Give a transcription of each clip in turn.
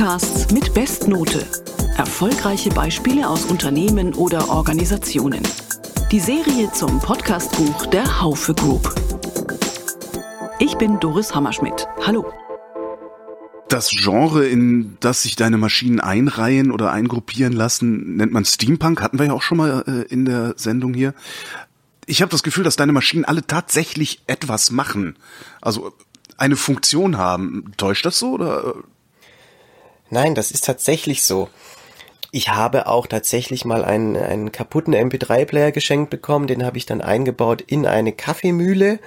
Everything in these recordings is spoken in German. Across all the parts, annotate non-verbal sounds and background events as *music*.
Podcasts mit Bestnote. Erfolgreiche Beispiele aus Unternehmen oder Organisationen. Die Serie zum Podcastbuch der Haufe Group. Ich bin Doris Hammerschmidt. Hallo. Das Genre, in das sich deine Maschinen einreihen oder eingruppieren lassen, nennt man Steampunk. Hatten wir ja auch schon mal äh, in der Sendung hier. Ich habe das Gefühl, dass deine Maschinen alle tatsächlich etwas machen. Also eine Funktion haben. Täuscht das so oder? Nein, das ist tatsächlich so. Ich habe auch tatsächlich mal einen, einen kaputten MP3-Player geschenkt bekommen, den habe ich dann eingebaut in eine Kaffeemühle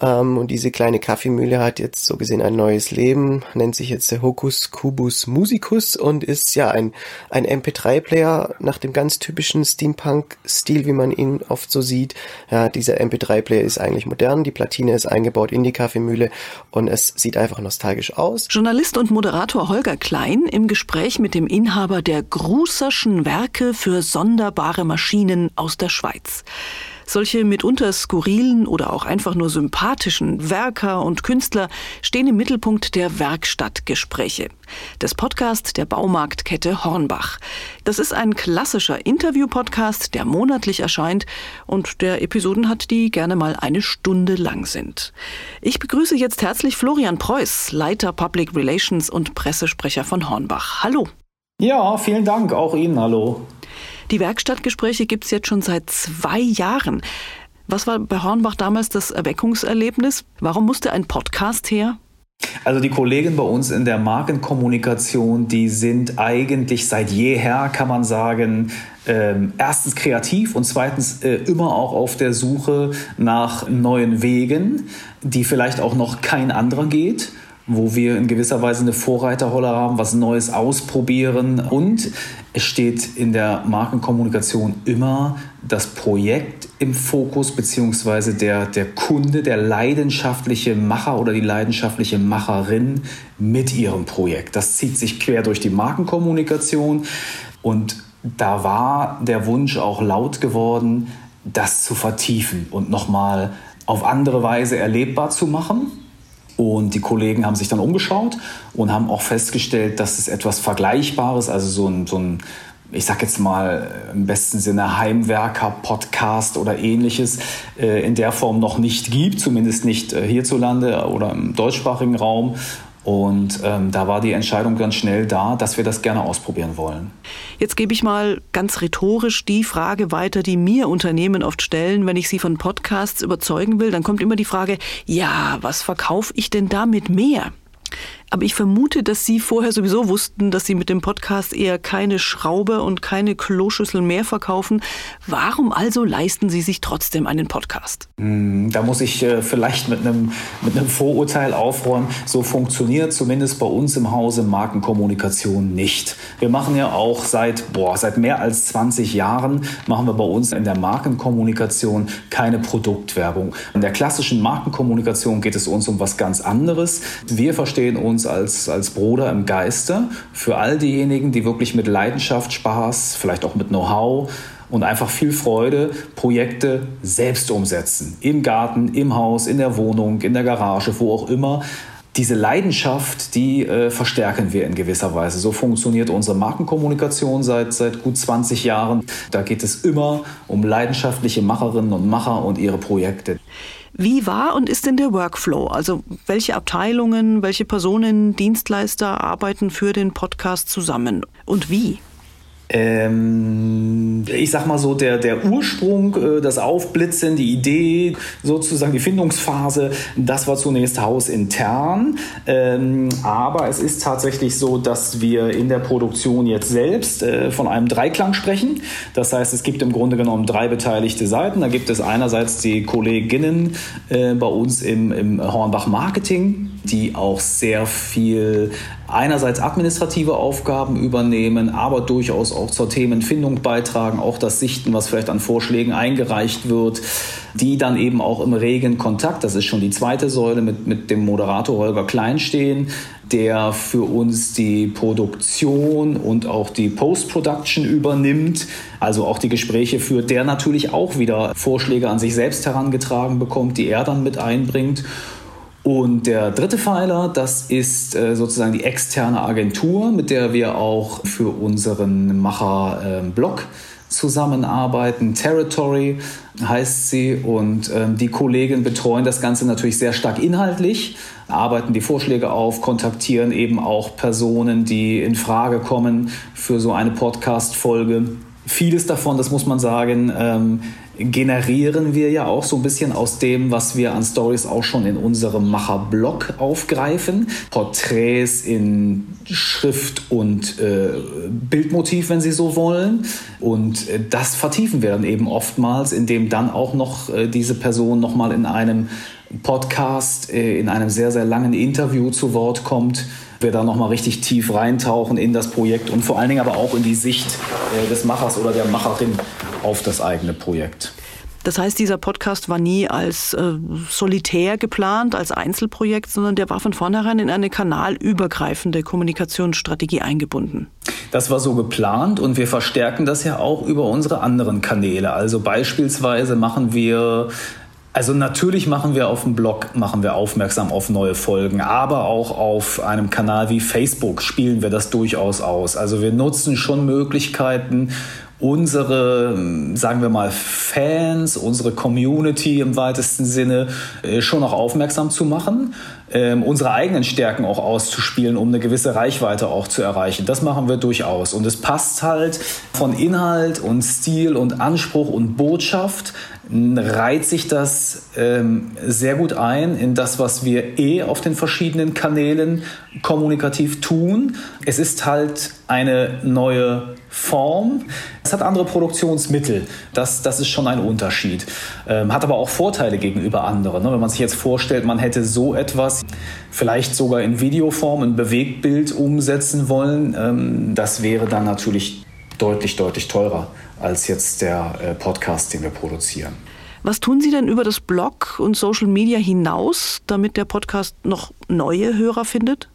ähm, und diese kleine Kaffeemühle hat jetzt so gesehen ein neues Leben, nennt sich jetzt der Hocus Cubus Musicus und ist ja ein, ein MP3-Player nach dem ganz typischen Steampunk-Stil, wie man ihn oft so sieht. Ja, dieser MP3-Player ist eigentlich modern, die Platine ist eingebaut in die Kaffeemühle und es sieht einfach nostalgisch aus. Journalist und Moderator Holger Klein im Gespräch mit dem Inhaber der Gruserschen Werke für sonderbare Maschinen aus der Schweiz. Solche mitunter skurrilen oder auch einfach nur sympathischen Werker und Künstler stehen im Mittelpunkt der Werkstattgespräche, des Podcast der Baumarktkette Hornbach. Das ist ein klassischer Interview-Podcast, der monatlich erscheint und der Episoden hat, die gerne mal eine Stunde lang sind. Ich begrüße jetzt herzlich Florian Preuß, Leiter Public Relations und Pressesprecher von Hornbach. Hallo. Ja, vielen Dank. Auch Ihnen hallo. Die Werkstattgespräche gibt es jetzt schon seit zwei Jahren. Was war bei Hornbach damals das Erweckungserlebnis? Warum musste ein Podcast her? Also die Kollegen bei uns in der Markenkommunikation, die sind eigentlich seit jeher, kann man sagen, ähm, erstens kreativ und zweitens äh, immer auch auf der Suche nach neuen Wegen, die vielleicht auch noch kein anderer geht wo wir in gewisser Weise eine Vorreiterrolle haben, was Neues ausprobieren. Und es steht in der Markenkommunikation immer das Projekt im Fokus, beziehungsweise der, der Kunde, der leidenschaftliche Macher oder die leidenschaftliche Macherin mit ihrem Projekt. Das zieht sich quer durch die Markenkommunikation. Und da war der Wunsch auch laut geworden, das zu vertiefen und nochmal auf andere Weise erlebbar zu machen und die Kollegen haben sich dann umgeschaut und haben auch festgestellt, dass es etwas Vergleichbares, also so ein, so ein ich sag jetzt mal im besten Sinne Heimwerker-Podcast oder ähnliches äh, in der Form noch nicht gibt, zumindest nicht äh, hierzulande oder im deutschsprachigen Raum. Und ähm, da war die Entscheidung ganz schnell da, dass wir das gerne ausprobieren wollen. Jetzt gebe ich mal ganz rhetorisch die Frage weiter, die mir Unternehmen oft stellen, wenn ich sie von Podcasts überzeugen will. Dann kommt immer die Frage, ja, was verkaufe ich denn damit mehr? Aber ich vermute, dass Sie vorher sowieso wussten, dass Sie mit dem Podcast eher keine Schraube und keine Kloschüssel mehr verkaufen. Warum also leisten Sie sich trotzdem einen Podcast? Hm, da muss ich äh, vielleicht mit einem, mit einem Vorurteil aufräumen. So funktioniert zumindest bei uns im Hause Markenkommunikation nicht. Wir machen ja auch seit, boah, seit mehr als 20 Jahren machen wir bei uns in der Markenkommunikation keine Produktwerbung. In der klassischen Markenkommunikation geht es uns um was ganz anderes. Wir verstehen uns uns als, als Bruder im Geiste für all diejenigen, die wirklich mit Leidenschaft, Spaß, vielleicht auch mit Know-how und einfach viel Freude Projekte selbst umsetzen. Im Garten, im Haus, in der Wohnung, in der Garage, wo auch immer. Diese Leidenschaft, die äh, verstärken wir in gewisser Weise. So funktioniert unsere Markenkommunikation seit, seit gut 20 Jahren. Da geht es immer um leidenschaftliche Macherinnen und Macher und ihre Projekte. Wie war und ist denn der Workflow? Also welche Abteilungen, welche Personen, Dienstleister arbeiten für den Podcast zusammen und wie? Ähm, ich sag mal so, der, der Ursprung, äh, das Aufblitzen, die Idee, sozusagen die Findungsphase, das war zunächst hausintern. Ähm, aber es ist tatsächlich so, dass wir in der Produktion jetzt selbst äh, von einem Dreiklang sprechen. Das heißt, es gibt im Grunde genommen drei beteiligte Seiten. Da gibt es einerseits die Kolleginnen äh, bei uns im, im Hornbach Marketing, die auch sehr viel einerseits administrative Aufgaben übernehmen, aber durchaus auch zur Themenfindung beitragen, auch das Sichten, was vielleicht an Vorschlägen eingereicht wird, die dann eben auch im regen Kontakt, das ist schon die zweite Säule, mit, mit dem Moderator Holger Klein stehen, der für uns die Produktion und auch die Post-Production übernimmt, also auch die Gespräche führt, der natürlich auch wieder Vorschläge an sich selbst herangetragen bekommt, die er dann mit einbringt. Und der dritte Pfeiler, das ist äh, sozusagen die externe Agentur, mit der wir auch für unseren Macher-Blog äh, zusammenarbeiten. Territory heißt sie und äh, die Kollegen betreuen das Ganze natürlich sehr stark inhaltlich, arbeiten die Vorschläge auf, kontaktieren eben auch Personen, die in Frage kommen für so eine Podcast-Folge. Vieles davon, das muss man sagen, ähm, generieren wir ja auch so ein bisschen aus dem, was wir an Stories auch schon in unserem Macher-Blog aufgreifen. Porträts in Schrift und äh, Bildmotiv, wenn Sie so wollen. Und äh, das vertiefen wir dann eben oftmals, indem dann auch noch äh, diese Person nochmal in einem Podcast, äh, in einem sehr, sehr langen Interview zu Wort kommt wir da nochmal richtig tief reintauchen in das Projekt und vor allen Dingen aber auch in die Sicht äh, des Machers oder der Macherin auf das eigene Projekt. Das heißt, dieser Podcast war nie als äh, solitär geplant, als Einzelprojekt, sondern der war von vornherein in eine kanalübergreifende Kommunikationsstrategie eingebunden. Das war so geplant und wir verstärken das ja auch über unsere anderen Kanäle. Also beispielsweise machen wir also natürlich machen wir auf dem Blog machen wir aufmerksam auf neue Folgen, aber auch auf einem Kanal wie Facebook spielen wir das durchaus aus. Also wir nutzen schon Möglichkeiten, unsere, sagen wir mal, Fans, unsere Community im weitesten Sinne äh, schon auch aufmerksam zu machen, ähm, unsere eigenen Stärken auch auszuspielen, um eine gewisse Reichweite auch zu erreichen. Das machen wir durchaus. Und es passt halt von Inhalt und Stil und Anspruch und Botschaft reiht sich das ähm, sehr gut ein in das, was wir eh auf den verschiedenen Kanälen kommunikativ tun. Es ist halt eine neue Form. Es hat andere Produktionsmittel. Das, das ist schon ein Unterschied. Ähm, hat aber auch Vorteile gegenüber anderen. Ne? Wenn man sich jetzt vorstellt, man hätte so etwas vielleicht sogar in Videoform, in Bewegtbild umsetzen wollen, ähm, das wäre dann natürlich deutlich, deutlich teurer als jetzt der äh, Podcast, den wir produzieren. Was tun Sie denn über das Blog und Social Media hinaus, damit der Podcast noch neue Hörer findet?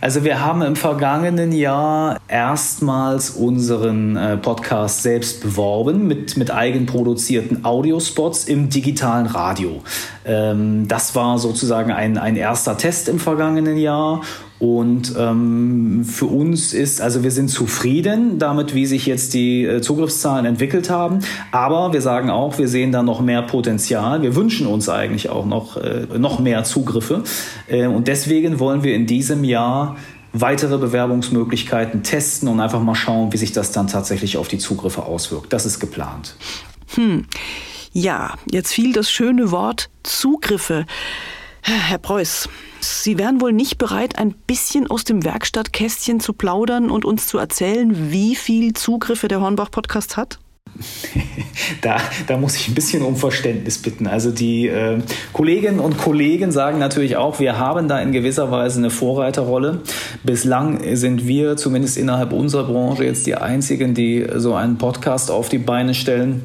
Also wir haben im vergangenen Jahr erstmals unseren äh, Podcast selbst beworben mit, mit eigenproduzierten Audiospots im digitalen Radio. Ähm, das war sozusagen ein, ein erster Test im vergangenen Jahr und ähm, für uns ist, also wir sind zufrieden damit, wie sich jetzt die äh, Zugriffszahlen entwickelt haben. Aber wir sagen auch, wir sehen da noch mehr Potenzial. Wir wünschen uns eigentlich auch noch, äh, noch mehr Zugriffe. Äh, und deswegen wollen wir in diesem Jahr weitere Bewerbungsmöglichkeiten testen und einfach mal schauen, wie sich das dann tatsächlich auf die Zugriffe auswirkt. Das ist geplant. Hm. Ja, jetzt fiel das schöne Wort Zugriffe. Herr Preuß, Sie wären wohl nicht bereit, ein bisschen aus dem Werkstattkästchen zu plaudern und uns zu erzählen, wie viel Zugriffe der Hornbach-Podcast hat? *laughs* Da, da, muss ich ein bisschen um Verständnis bitten. Also die äh, Kolleginnen und Kollegen sagen natürlich auch, wir haben da in gewisser Weise eine Vorreiterrolle. Bislang sind wir zumindest innerhalb unserer Branche jetzt die einzigen, die so einen Podcast auf die Beine stellen.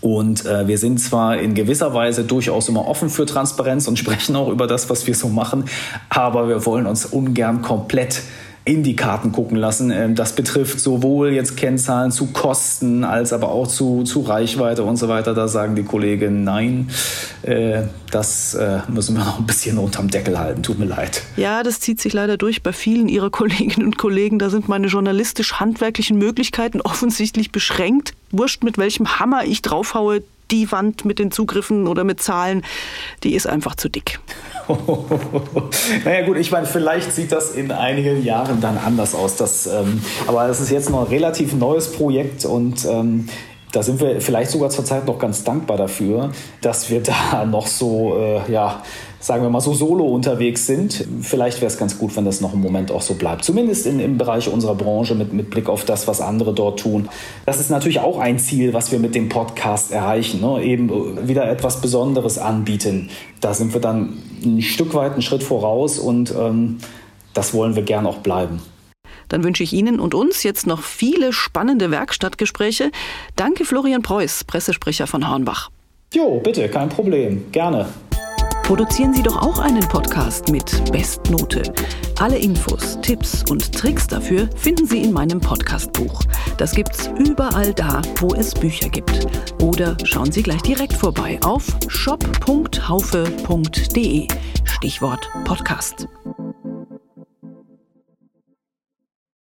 Und äh, wir sind zwar in gewisser Weise durchaus immer offen für Transparenz und sprechen auch über das, was wir so machen, aber wir wollen uns ungern komplett in die Karten gucken lassen. Ähm, das betrifft sowohl jetzt Kennzahlen zu Kosten als aber auch zu, zu Reichweite und so weiter. Da sagen die Kollegen, nein, äh, das äh, müssen wir noch ein bisschen unterm Deckel halten. Tut mir leid. Ja, das zieht sich leider durch bei vielen Ihrer *laughs* Kolleginnen und Kollegen. Da sind meine journalistisch-handwerklichen Möglichkeiten *laughs* offensichtlich beschränkt. Wurscht, mit welchem Hammer ich draufhaue, die Wand mit den Zugriffen oder mit Zahlen, die ist einfach zu dick. *laughs* naja gut, ich meine, vielleicht sieht das in einigen Jahren dann anders aus. Das, ähm, aber es ist jetzt noch ein relativ neues Projekt und ähm, da sind wir vielleicht sogar zurzeit noch ganz dankbar dafür, dass wir da *laughs* noch so, äh, ja, sagen wir mal so solo unterwegs sind. Vielleicht wäre es ganz gut, wenn das noch einen Moment auch so bleibt. Zumindest in, im Bereich unserer Branche mit, mit Blick auf das, was andere dort tun. Das ist natürlich auch ein Ziel, was wir mit dem Podcast erreichen. Ne? Eben wieder etwas Besonderes anbieten. Da sind wir dann ein Stück weit einen Schritt voraus und ähm, das wollen wir gern auch bleiben. Dann wünsche ich Ihnen und uns jetzt noch viele spannende Werkstattgespräche. Danke Florian Preuß, Pressesprecher von Hornbach. Jo, bitte, kein Problem. Gerne. Produzieren Sie doch auch einen Podcast mit Bestnote. Alle Infos, Tipps und Tricks dafür finden Sie in meinem Podcastbuch. Das gibt's überall da, wo es Bücher gibt. Oder schauen Sie gleich direkt vorbei auf shop.haufe.de. Stichwort Podcast.